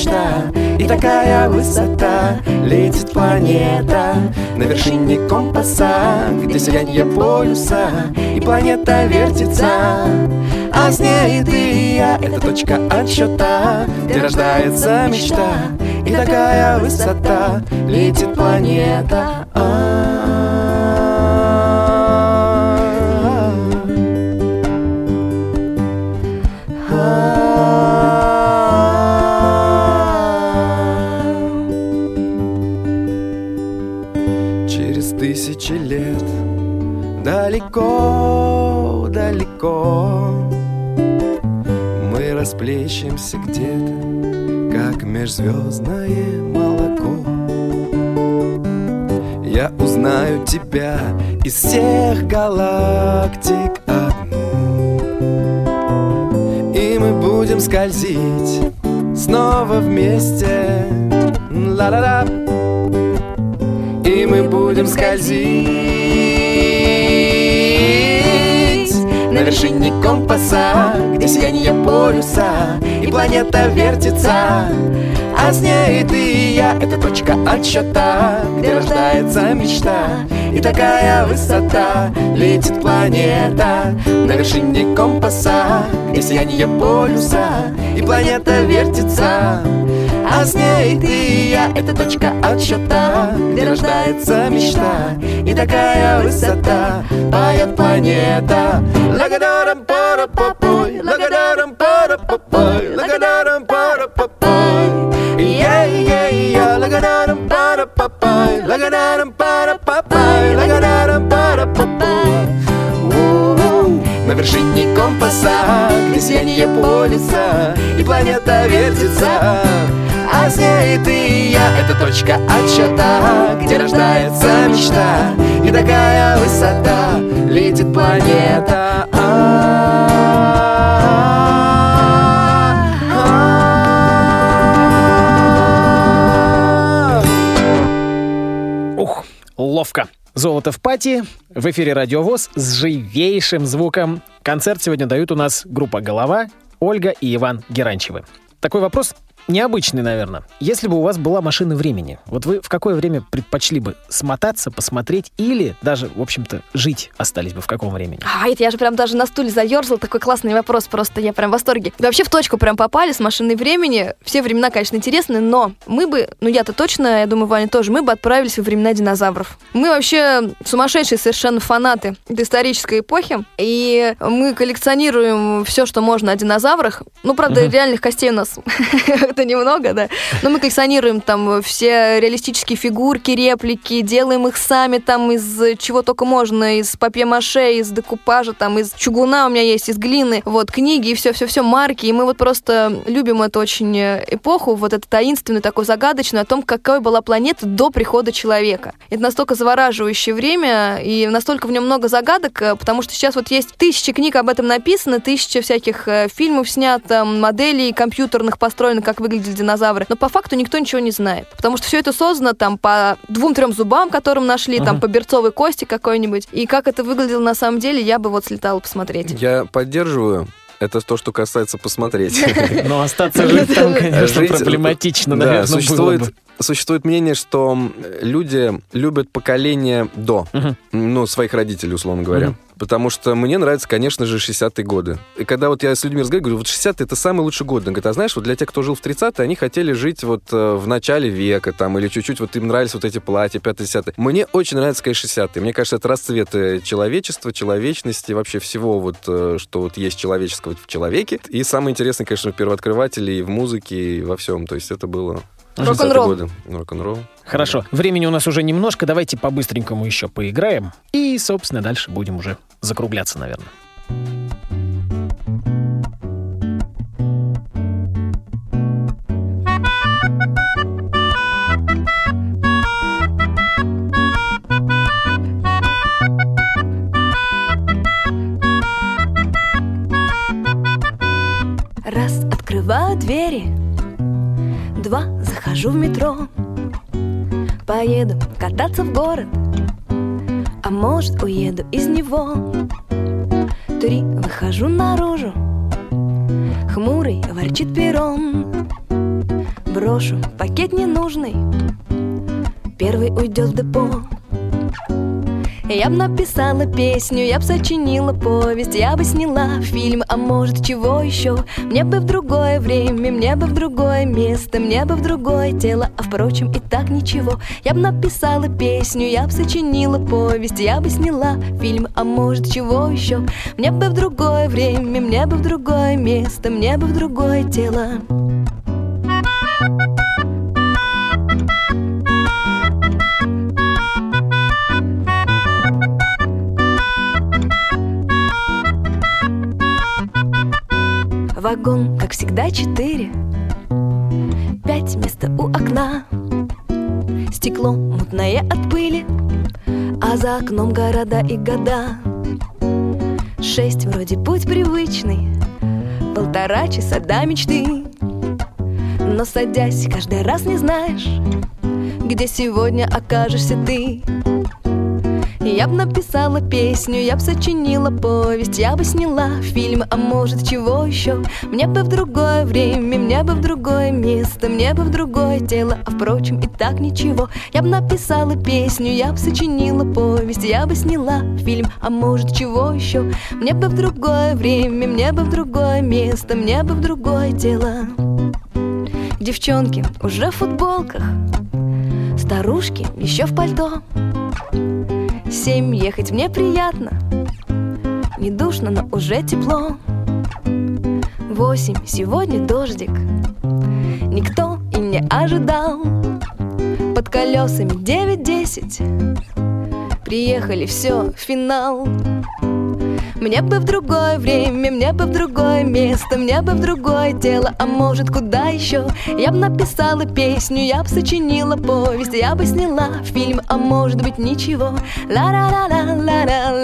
Мечта И такая высота Летит планета На вершине компаса, где сияние полюса И планета вертится. А с ней ты и я, это точка отсчета Где рождается мечта И такая высота Летит планета. Через тысячи лет. Далеко, далеко Мы расплещемся где-то Как межзвездное молоко. Я узнаю тебя Из всех галактик одну. И мы будем скользить Снова вместе. Ла-ла-ла мы будем скользить На вершине компаса Где сияние полюса И планета вертится. А с ней ты и я Это точка отсчета Где рождается мечта. И такая высота Летит планета На вершине компаса Где сияние полюса И планета вертится а с ней ты и я, это точка отсчета Где рождается мечта. И такая высота Поет планета. Лагадарам пара попой Лагадарам пара попой Лагадарам сияние полюса И планета вертится. А с ней ты и я Это точка отсчета Где рождается мечта. И такая высота Летит планета. Ух, ловко. Золото в пати. В эфире Радиовоз с живейшим звуком Концерт сегодня дают у нас группа «Голова», Ольга и Иван Геранчевы. Такой вопрос необычный, наверное. Если бы у вас была машина времени, вот вы в какое время предпочли бы смотаться, посмотреть или даже, в общем-то, жить остались бы в каком времени? А, это я же прям даже на стуле заерзал. Такой классный вопрос, просто я прям в восторге. Вы вообще в точку прям попали с машиной времени. Все времена, конечно, интересны, но мы бы, ну я-то точно, я думаю, Ваня тоже, мы бы отправились во времена динозавров. Мы вообще сумасшедшие совершенно фанаты исторической эпохи, и мы коллекционируем все, что можно о динозаврах. Ну, правда, Мгм. реальных костей у нас это немного, да. Но мы коллекционируем там все реалистические фигурки, реплики, делаем их сами там из чего только можно, из папье-маше, из декупажа, там из чугуна у меня есть, из глины, вот, книги и все-все-все, марки. И мы вот просто любим эту очень эпоху, вот эту таинственную, такую загадочную, о том, какой была планета до прихода человека. Это настолько завораживающее время, и настолько в нем много загадок, э, потому что сейчас вот есть тысячи книг об этом написано, тысячи всяких э, фильмов снято, моделей компьютерных построено, как выглядели динозавры. Но по факту никто ничего не знает. Потому что все это создано там по двум-трем зубам, которым нашли, там Мгм. по берцовой кости какой-нибудь. И как это выглядело на самом деле, я бы вот слетала посмотреть. Я поддерживаю. Это то, что касается посмотреть. Но остаться жить там, конечно, проблематично, Да, наверное, существует, существует мнение, что люди любят поколение до, ну, своих родителей, условно говоря. Потому что мне нравятся, конечно же, 60-е годы. И когда вот я с людьми разговариваю, говорю, вот 60-е это самый лучший год. Они говорят, а знаешь, вот для тех, кто жил в 30-е, они хотели жить вот э, в начале века там, или чуть-чуть, вот им нравились вот эти платья 5-10 Мне очень нравятся, конечно, 60-е. Мне кажется, это расцвет э, человечества, человечности, вообще всего вот, э, что вот есть человеческого в человеке. И самое интересное, конечно, первооткрыватели и в музыке, и во всем. То есть это было... 60-е Рок-н-ролл. Рок-н-ролл. Хорошо, времени у нас уже немножко, давайте по-быстренькому еще поиграем. И, собственно, дальше будем уже закругляться, наверное. Раз открываю двери, два захожу в метро, поеду кататься в город, а может уеду из него. Три выхожу наружу, хмурый ворчит перрон, брошу пакет ненужный, первый уйдет в депо. Я б написала песню, я б сочинила повесть, я бы сняла фильм, а может чего еще. Мне бы в другое время, мне бы в другое место, мне бы в другое тело, а впрочем и так ничего. Я бы написала песню, я бы сочинила повесть, я бы сняла фильм, а может чего еще. Мне бы в другое время, мне бы в другое место, мне бы в другое тело. Вагон, как всегда, четыре. Пять места у окна. Стекло мутное от пыли А за окном города и года. Шесть вроде путь привычный Полтора часа до мечты. Но садясь, каждый раз не знаешь Где сегодня окажешься ты я б написала песню, я б сочинила повесть, я бы сняла фильм, а может чего еще. Мне бы в другое время, мне бы в другое место, мне бы в другое тело, а впрочем и так ничего. Я бы написала песню, я бы сочинила повесть, я бы сняла фильм, а может чего еще. Мне бы в другое время, мне бы в другое место, мне бы в другое тело. Девчонки уже в футболках, старушки еще в пальто. Семь ехать мне приятно. Не душно, но уже тепло. Восемь, сегодня дождик. Никто и не ожидал. Под колесами девять-десять. Приехали, все, финал мне бы в другое время, мне бы в другое место, мне бы в другое тело, а может куда еще. Я бы написала песню, я бы сочинила повесть, я бы сняла фильм, а может быть ничего. ла ла ла ла ла ла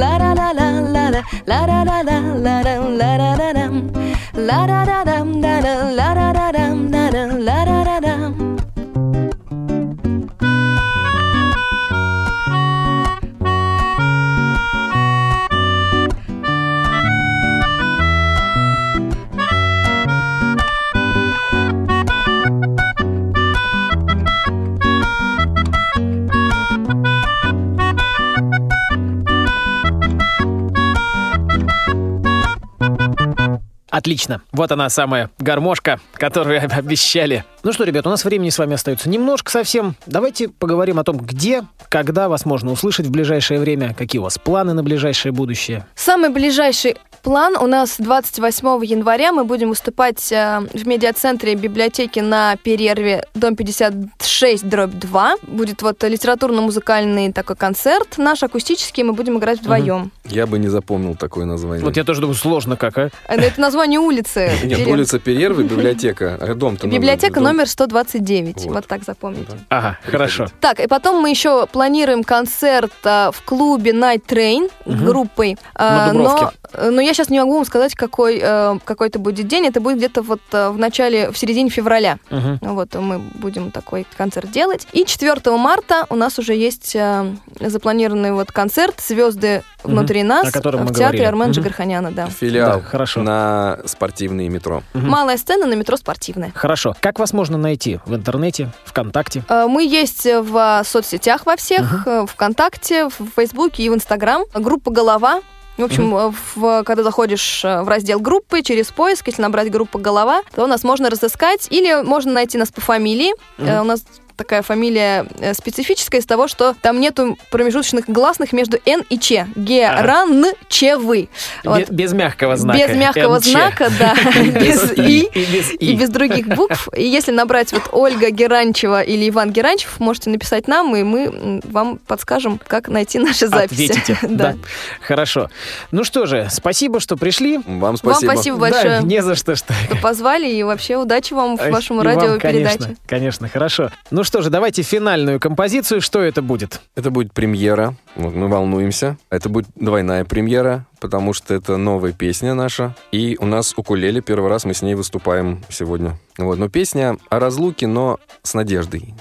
Отлично. Вот она самая гармошка, которую обещали. Ну что, ребят, у нас времени с вами остается немножко совсем. Давайте поговорим о том, где, когда вас можно услышать в ближайшее время, какие у вас планы на ближайшее будущее. Самый ближайший план у нас 28 января. Мы будем выступать э, в медиацентре библиотеки на перерве Дом 56, дробь 2. Будет вот литературно-музыкальный такой концерт наш, акустический, мы будем играть вдвоем. Я бы не запомнил такое название. Вот я тоже думаю, сложно как, а? Э, Это название улицы. Нет, улица Перервы, библиотека. А дом-то номер- Библиотека дом- номер 129. Вот. Вот, так запомните. Ага, хорошо. Так, и потом мы еще планируем концерт в клубе Night Train группой. На Дубровке. Но, но я сейчас не могу вам сказать, какой, э, какой это будет день. Это будет где-то вот э, в начале, в середине февраля. Мгм. Вот мы будем такой концерт делать. И 4 марта у нас уже есть э, запланированный вот концерт «Звезды Мгм. внутри нас» в театре говорили. Армен Мгм. Джигарханяна, да. Филиал Да, хорошо. на спортивные метро. Мгм. Малая сцена на метро «Спортивная». Хорошо. Как вас можно найти? В интернете, ВКонтакте? Э, Мы есть в э, соцсетях во всех, э, ВКонтакте, в Фейсбуке и в Инстаграм. Группа «Голова». В общем, э, в- когда заходишь э, в раздел группы, через поиск, если набрать группа «Голова», то нас можно разыскать или можно найти нас по фамилии. Э, У нас такая фамилия э, специфическая из того, что там нету промежуточных гласных между «н» и «ч». Геран Че вы. Вот. Бе- Без мягкого знака. Без мягкого НЧ. знака, да, без «и». И без без других букв. И если набрать вот Ольга Геранчева или Иван Геранчев, можете написать нам, и мы вам подскажем, как найти наши записи. Ответите. Да. Хорошо. Ну что же, спасибо, что пришли. Вам спасибо. Вам спасибо большое, Да, не за что, что. позвали, и вообще удачи вам в Ай, вашем и вам, радиопередаче. Конечно, конечно, хорошо. Ну что же, давайте финальную композицию. Что это будет? Это будет премьера. Вот мы волнуемся. Это будет двойная премьера, потому что это новая песня наша. И у нас укулеле. Первый раз мы с ней выступаем сегодня. Вот. Но песня о разлуке, но с надеждой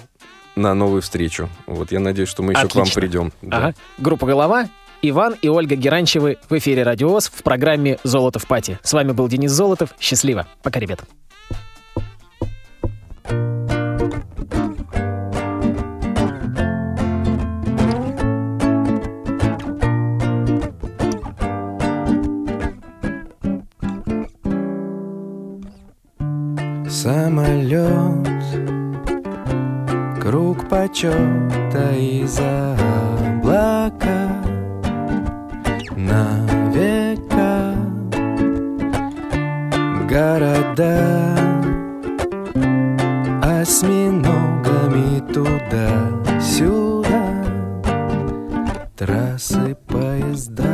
на новую встречу. Вот я надеюсь, что мы еще к вам Отлично. придем. Да. Ага. Группа «Голова», Иван и Ольга Геранчевы в эфире «Радиоз» в программе «Золото в пати». С вами был Денис Золотов. Счастливо. Пока, ребята. Самолет, круг почета из облака. На века города. Осьминогами туда-сюда. Трассы поезда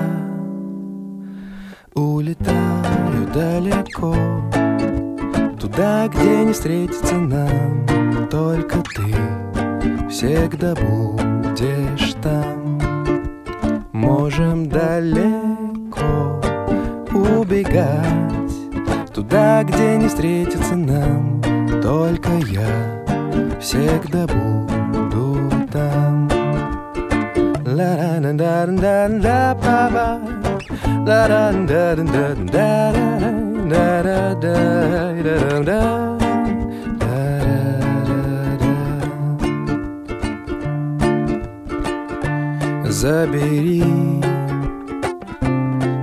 улетаю далеко Туда, где не встретится нам Только ты всегда будешь там. Можем далеко убегать Туда, где не встретится нам Только я всегда буду там. Ла ла да да да да ба ба ла да да да да да Забери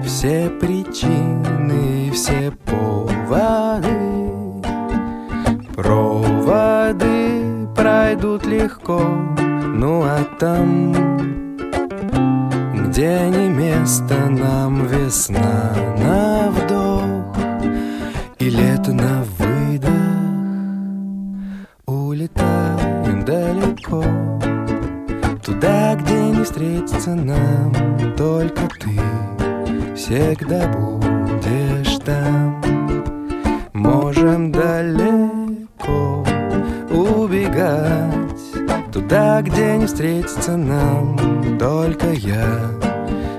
все причины, все поводы Проводы пройдут легко, ну а там, где не место нам весна встретится нам Только ты. Всегда будешь там. Можем далеко убегать. Туда, где не встретится нам Только я.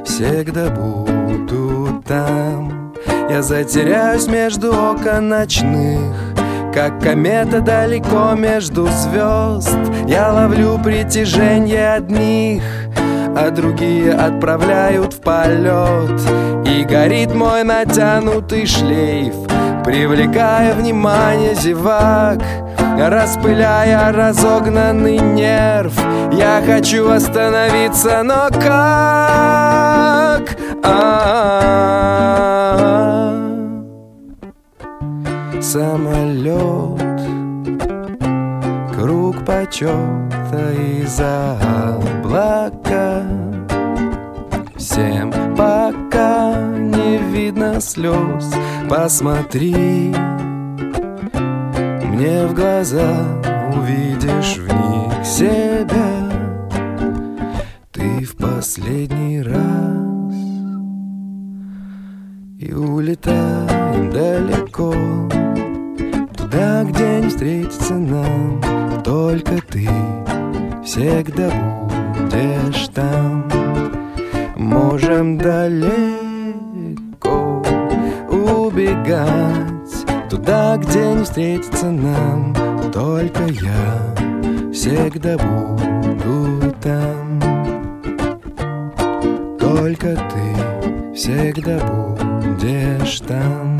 Всегда буду там. Я затеряюсь между окон ночных как комета далеко между звезд. Я ловлю притяжение одних А другие отправляют в полет И горит мой натянутый шлейф Привлекая внимание зевак Распыляя разогнанный нерв Я хочу остановиться, но как? А-а-а. самолет Круг почета из-за облака. Всем пока не видно слез Посмотри мне в глаза Увидишь в них себя. Ты в последний раз И улетаем далеко Туда, где не встретится нам Только ты всегда будешь там. Можем далеко убегать Туда, где не встретится нам Только я всегда буду там. Только ты всегда будешь там